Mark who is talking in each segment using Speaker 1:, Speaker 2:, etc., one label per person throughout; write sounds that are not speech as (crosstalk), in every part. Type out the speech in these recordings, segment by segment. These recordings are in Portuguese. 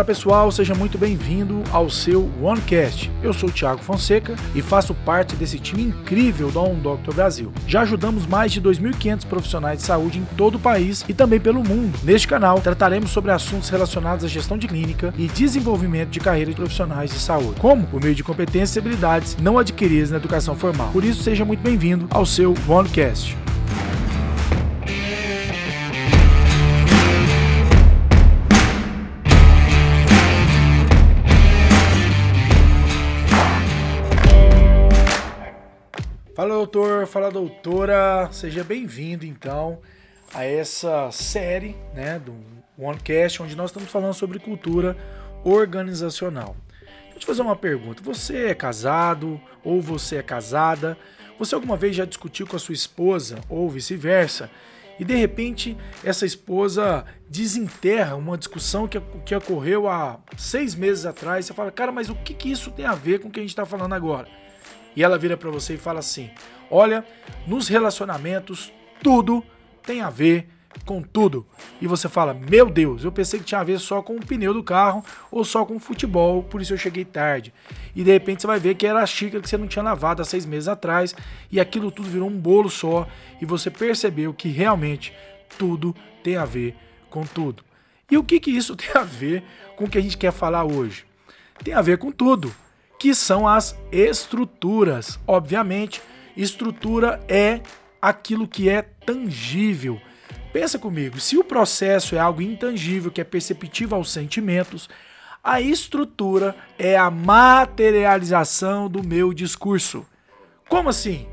Speaker 1: Fala pessoal, seja muito bem-vindo ao seu OneCast. Eu sou o Thiago Fonseca e faço parte desse time incrível da On Doctor Brasil. Já ajudamos mais de 2.500 profissionais de saúde em todo o país e também pelo mundo. Neste canal, trataremos sobre assuntos relacionados à gestão de clínica e desenvolvimento de carreira de profissionais de saúde, como por meio de competências e habilidades não adquiridas na educação formal. Por isso, seja muito bem-vindo ao seu OneCast. Fala doutor, fala doutora, seja bem-vindo então a essa série né, do OneCast, onde nós estamos falando sobre cultura organizacional. Deixa eu te fazer uma pergunta: você é casado ou você é casada? Você alguma vez já discutiu com a sua esposa ou vice-versa? E de repente essa esposa desenterra uma discussão que, que ocorreu há seis meses atrás. Você fala, cara, mas o que, que isso tem a ver com o que a gente está falando agora? E ela vira para você e fala assim: Olha, nos relacionamentos tudo tem a ver com tudo. E você fala: Meu Deus, eu pensei que tinha a ver só com o pneu do carro ou só com o futebol, por isso eu cheguei tarde. E de repente você vai ver que era a xícara que você não tinha lavado há seis meses atrás e aquilo tudo virou um bolo só e você percebeu que realmente tudo tem a ver com tudo. E o que, que isso (laughs) tem a ver com o que a gente quer falar hoje? Tem a ver com tudo que são as estruturas. Obviamente, estrutura é aquilo que é tangível. Pensa comigo, se o processo é algo intangível, que é perceptível aos sentimentos, a estrutura é a materialização do meu discurso. Como assim?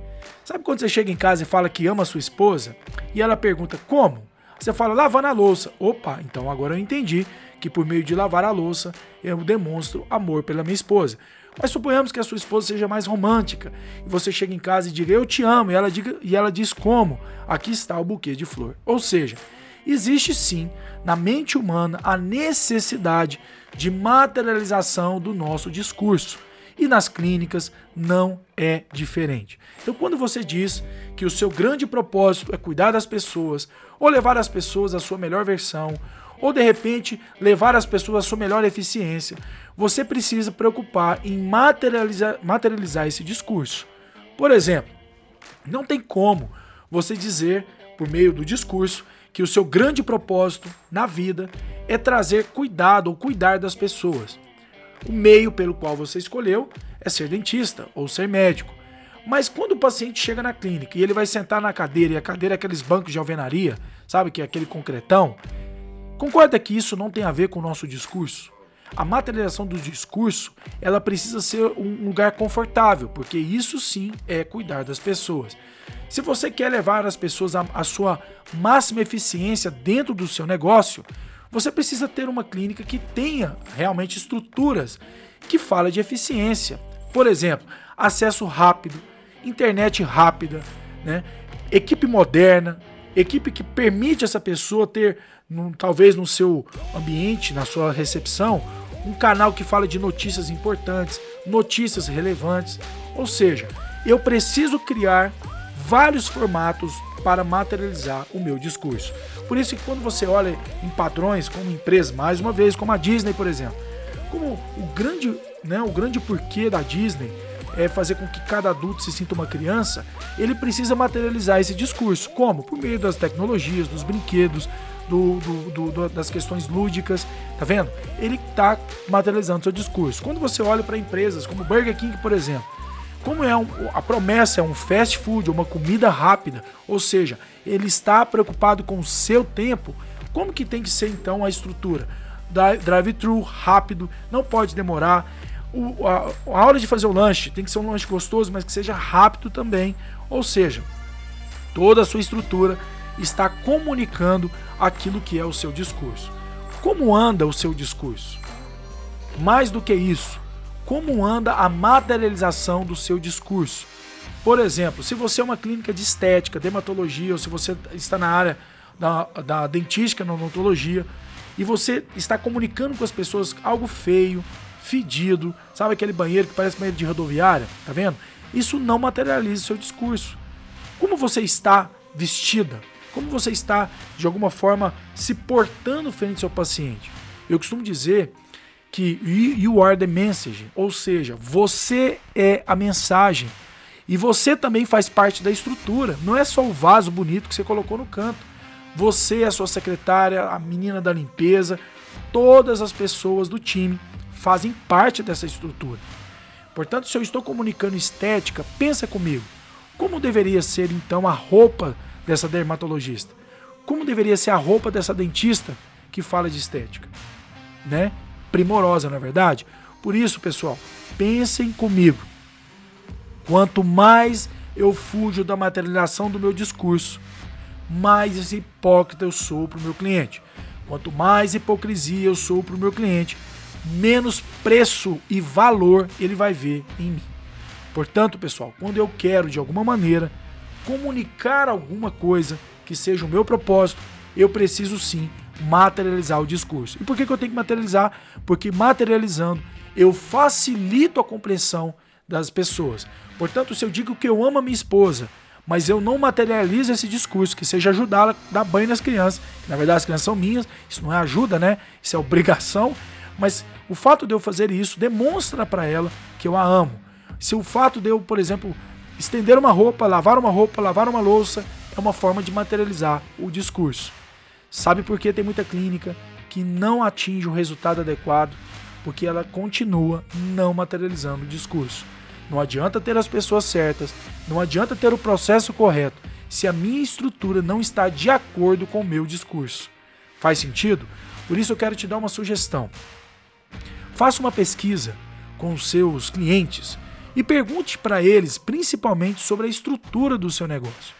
Speaker 1: Sabe quando você chega em casa e fala que ama sua esposa e ela pergunta como? Você fala lavando a louça. Opa, então agora eu entendi que por meio de lavar a louça eu demonstro amor pela minha esposa. Mas suponhamos que a sua esposa seja mais romântica e você chega em casa e diga eu te amo e ela, diga, e ela diz como? Aqui está o buquê de flor. Ou seja, existe sim na mente humana a necessidade de materialização do nosso discurso. E nas clínicas não é diferente. Então, quando você diz que o seu grande propósito é cuidar das pessoas, ou levar as pessoas à sua melhor versão, ou de repente levar as pessoas à sua melhor eficiência, você precisa preocupar em materializar, materializar esse discurso. Por exemplo, não tem como você dizer, por meio do discurso, que o seu grande propósito na vida é trazer cuidado ou cuidar das pessoas. O meio pelo qual você escolheu é ser dentista ou ser médico. Mas quando o paciente chega na clínica e ele vai sentar na cadeira, e a cadeira é aqueles bancos de alvenaria, sabe, que é aquele concretão, Concorda que isso não tem a ver com o nosso discurso? A materialização do discurso, ela precisa ser um lugar confortável, porque isso sim é cuidar das pessoas. Se você quer levar as pessoas à, sua máxima eficiência dentro do seu negócio, você precisa ter uma clínica que tenha realmente estruturas que fala de eficiência. Por exemplo, acesso rápido, internet rápida, né? equipe moderna, equipe que permite essa pessoa ter num, talvez no seu ambiente, na sua recepção, um canal que fala de notícias importantes, notícias relevantes. Ou seja, eu preciso criar vários formatos para materializar o meu discurso. Por isso que quando você olha em padrões como empresas, mais uma vez, como a Disney, por exemplo, como o grande, né, o grande porquê da Disney é fazer com que cada adulto se sinta uma criança, ele precisa materializar esse discurso. Como? Por meio das tecnologias, dos brinquedos, do, do, do, das questões lúdicas, tá vendo? Ele está materializando seu discurso. Quando você olha para empresas como Burger King, por exemplo, como é um, a promessa é um fast food, uma comida rápida, ou seja, ele está preocupado com o seu tempo, como que tem que ser então a estrutura? Drive-thru rápido, não pode demorar. O, a, a hora de fazer o lanche tem que ser um lanche gostoso, mas que seja rápido também. Ou seja, toda a sua estrutura está comunicando aquilo que é o seu discurso. Como anda o seu discurso? Mais do que isso, como anda a materialização do seu discurso? Por exemplo, se você é uma clínica de estética, dermatologia, ou se você está na área da, da dentística, na odontologia, e você está comunicando com as pessoas algo feio, fedido, sabe aquele banheiro que parece banheiro de rodoviária, tá vendo? Isso não materializa o seu discurso. Como você está vestida? Como você está, de alguma forma, se portando frente ao seu paciente? Eu costumo dizer que you are the message, ou seja, você é a mensagem. E você também faz parte da estrutura. Não é só o vaso bonito que você colocou no canto. Você, a sua secretária, a menina da limpeza, todas as pessoas do time fazem parte dessa estrutura. Portanto, se eu estou comunicando estética, pensa comigo. Como deveria ser então a roupa dessa dermatologista? Como deveria ser a roupa dessa dentista que fala de estética? Né? Primorosa, na é verdade? Por isso, pessoal, pensem comigo. Quanto mais eu fujo da materialização do meu discurso, mais hipócrita eu sou para o meu cliente. Quanto mais hipocrisia eu sou para o meu cliente, menos preço e valor ele vai ver em mim. Portanto, pessoal, quando eu quero de alguma maneira comunicar alguma coisa que seja o meu propósito, eu preciso sim materializar o discurso. E por que, que eu tenho que materializar? Porque materializando eu facilito a compreensão das pessoas. Portanto, se eu digo que eu amo a minha esposa, mas eu não materializo esse discurso, que seja ajudá-la a dar banho nas crianças, que na verdade as crianças são minhas, isso não é ajuda, né? Isso é obrigação, mas o fato de eu fazer isso demonstra para ela que eu a amo. Se o fato de eu, por exemplo, estender uma roupa, lavar uma roupa, lavar uma louça, é uma forma de materializar o discurso. Sabe por que tem muita clínica que não atinge o resultado adequado? Porque ela continua não materializando o discurso. Não adianta ter as pessoas certas, não adianta ter o processo correto, se a minha estrutura não está de acordo com o meu discurso. Faz sentido? Por isso eu quero te dar uma sugestão. Faça uma pesquisa com os seus clientes e pergunte para eles principalmente sobre a estrutura do seu negócio.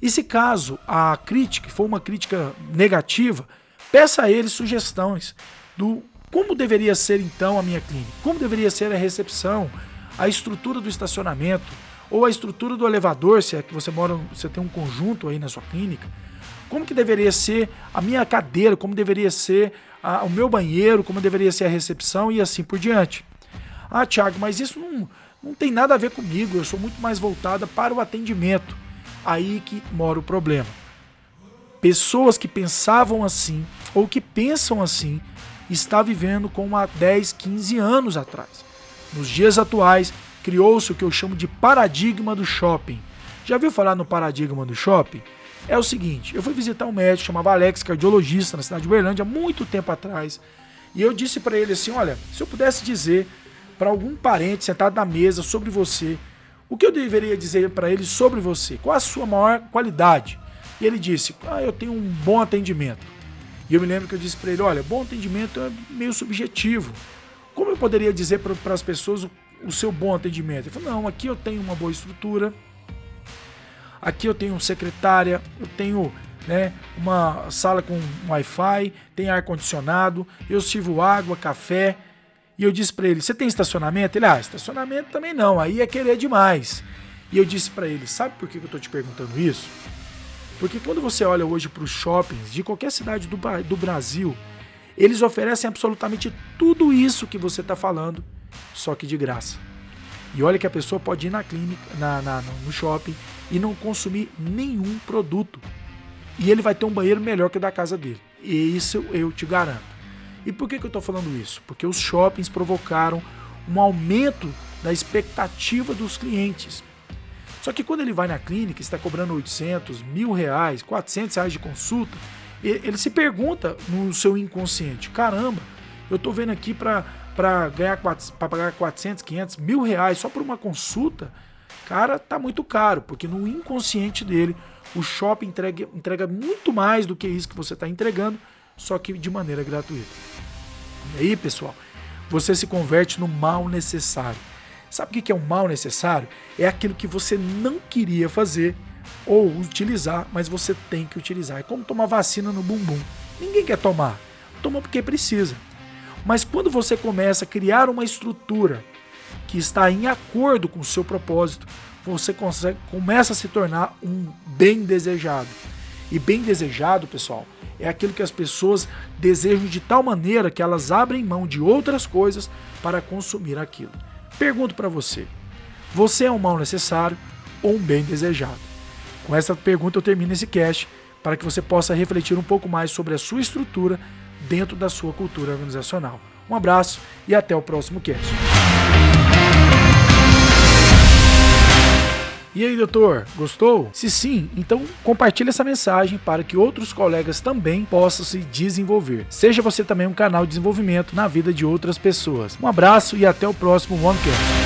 Speaker 1: E se caso a crítica for uma crítica negativa, peça a eles sugestões do como deveria ser então a minha clínica, como deveria ser a recepção, a estrutura do estacionamento ou a estrutura do elevador, se é que você mora, você tem um conjunto aí na sua clínica, como que deveria ser a minha cadeira, como deveria ser a, o meu banheiro, como deveria ser a recepção e assim por diante. Ah, Thiago, mas isso não, não tem nada a ver comigo, eu sou muito mais voltada para o atendimento. Aí que mora o problema. Pessoas que pensavam assim ou que pensam assim está vivendo como há 10, 15 anos atrás. Nos dias atuais, criou-se o que eu chamo de paradigma do shopping. Já viu falar no paradigma do shopping? É o seguinte, eu fui visitar um médico chamava Alex, cardiologista na cidade de Uberlândia, muito tempo atrás, e eu disse para ele assim, olha, se eu pudesse dizer para algum parente sentado na mesa sobre você, o que eu deveria dizer para ele sobre você? Qual a sua maior qualidade? E ele disse, ah, eu tenho um bom atendimento. E eu me lembro que eu disse para ele, olha, bom atendimento é meio subjetivo. Como eu poderia dizer para as pessoas o, o, seu bom atendimento? Ele falou, não, aqui eu tenho uma boa estrutura, aqui eu tenho secretária, eu tenho né, uma sala com Wi-Fi, tem ar-condicionado, eu sirvo água, café. E eu disse para ele, você tem estacionamento? Ele, ah, estacionamento também não, aí é querer demais. E eu disse para ele, sabe por que eu estou te perguntando isso? Porque quando você olha hoje para os shoppings de qualquer cidade do, do Brasil, eles oferecem absolutamente tudo isso que você está falando, só que de graça. E olha que a pessoa pode ir na clínica, na, na, no shopping e não consumir nenhum produto. E ele vai ter um banheiro melhor que o da casa dele. E isso eu te garanto. E por que, que eu estou falando isso? Porque os shoppings provocaram um aumento da expectativa dos clientes. Só que quando ele vai na clínica, está cobrando 800, mil reais, 400 reais de consulta, ele se pergunta no seu inconsciente: caramba, eu estou vendo aqui para ganhar para pagar 400, 500, mil reais só por uma consulta, cara, tá muito caro, porque no inconsciente dele o shopping entrega, entrega muito mais do que isso que você está entregando, só que de maneira gratuita. E aí, pessoal, você se converte no mal necessário. Sabe o que é um mal necessário? É aquilo que você não queria fazer ou utilizar, mas você tem que utilizar. É como tomar vacina no bumbum. Ninguém quer tomar. Toma porque precisa. Mas quando você começa a criar uma estrutura que está em acordo com o seu propósito, você consegue, começa a se tornar um bem desejado. E bem desejado, pessoal, é aquilo que as pessoas desejam de tal maneira que elas abrem mão de outras coisas para consumir aquilo. Pergunto para você: você é um mal necessário ou um bem desejado? Com essa pergunta eu termino esse cast para que você possa refletir um pouco mais sobre a sua estrutura dentro da sua cultura organizacional. Um abraço e até o próximo cast. E aí, doutor, gostou? Se sim, então compartilhe essa mensagem para que outros colegas também possam se desenvolver. Seja você também um canal de desenvolvimento na vida de outras pessoas. Um abraço e até o próximo OneCast.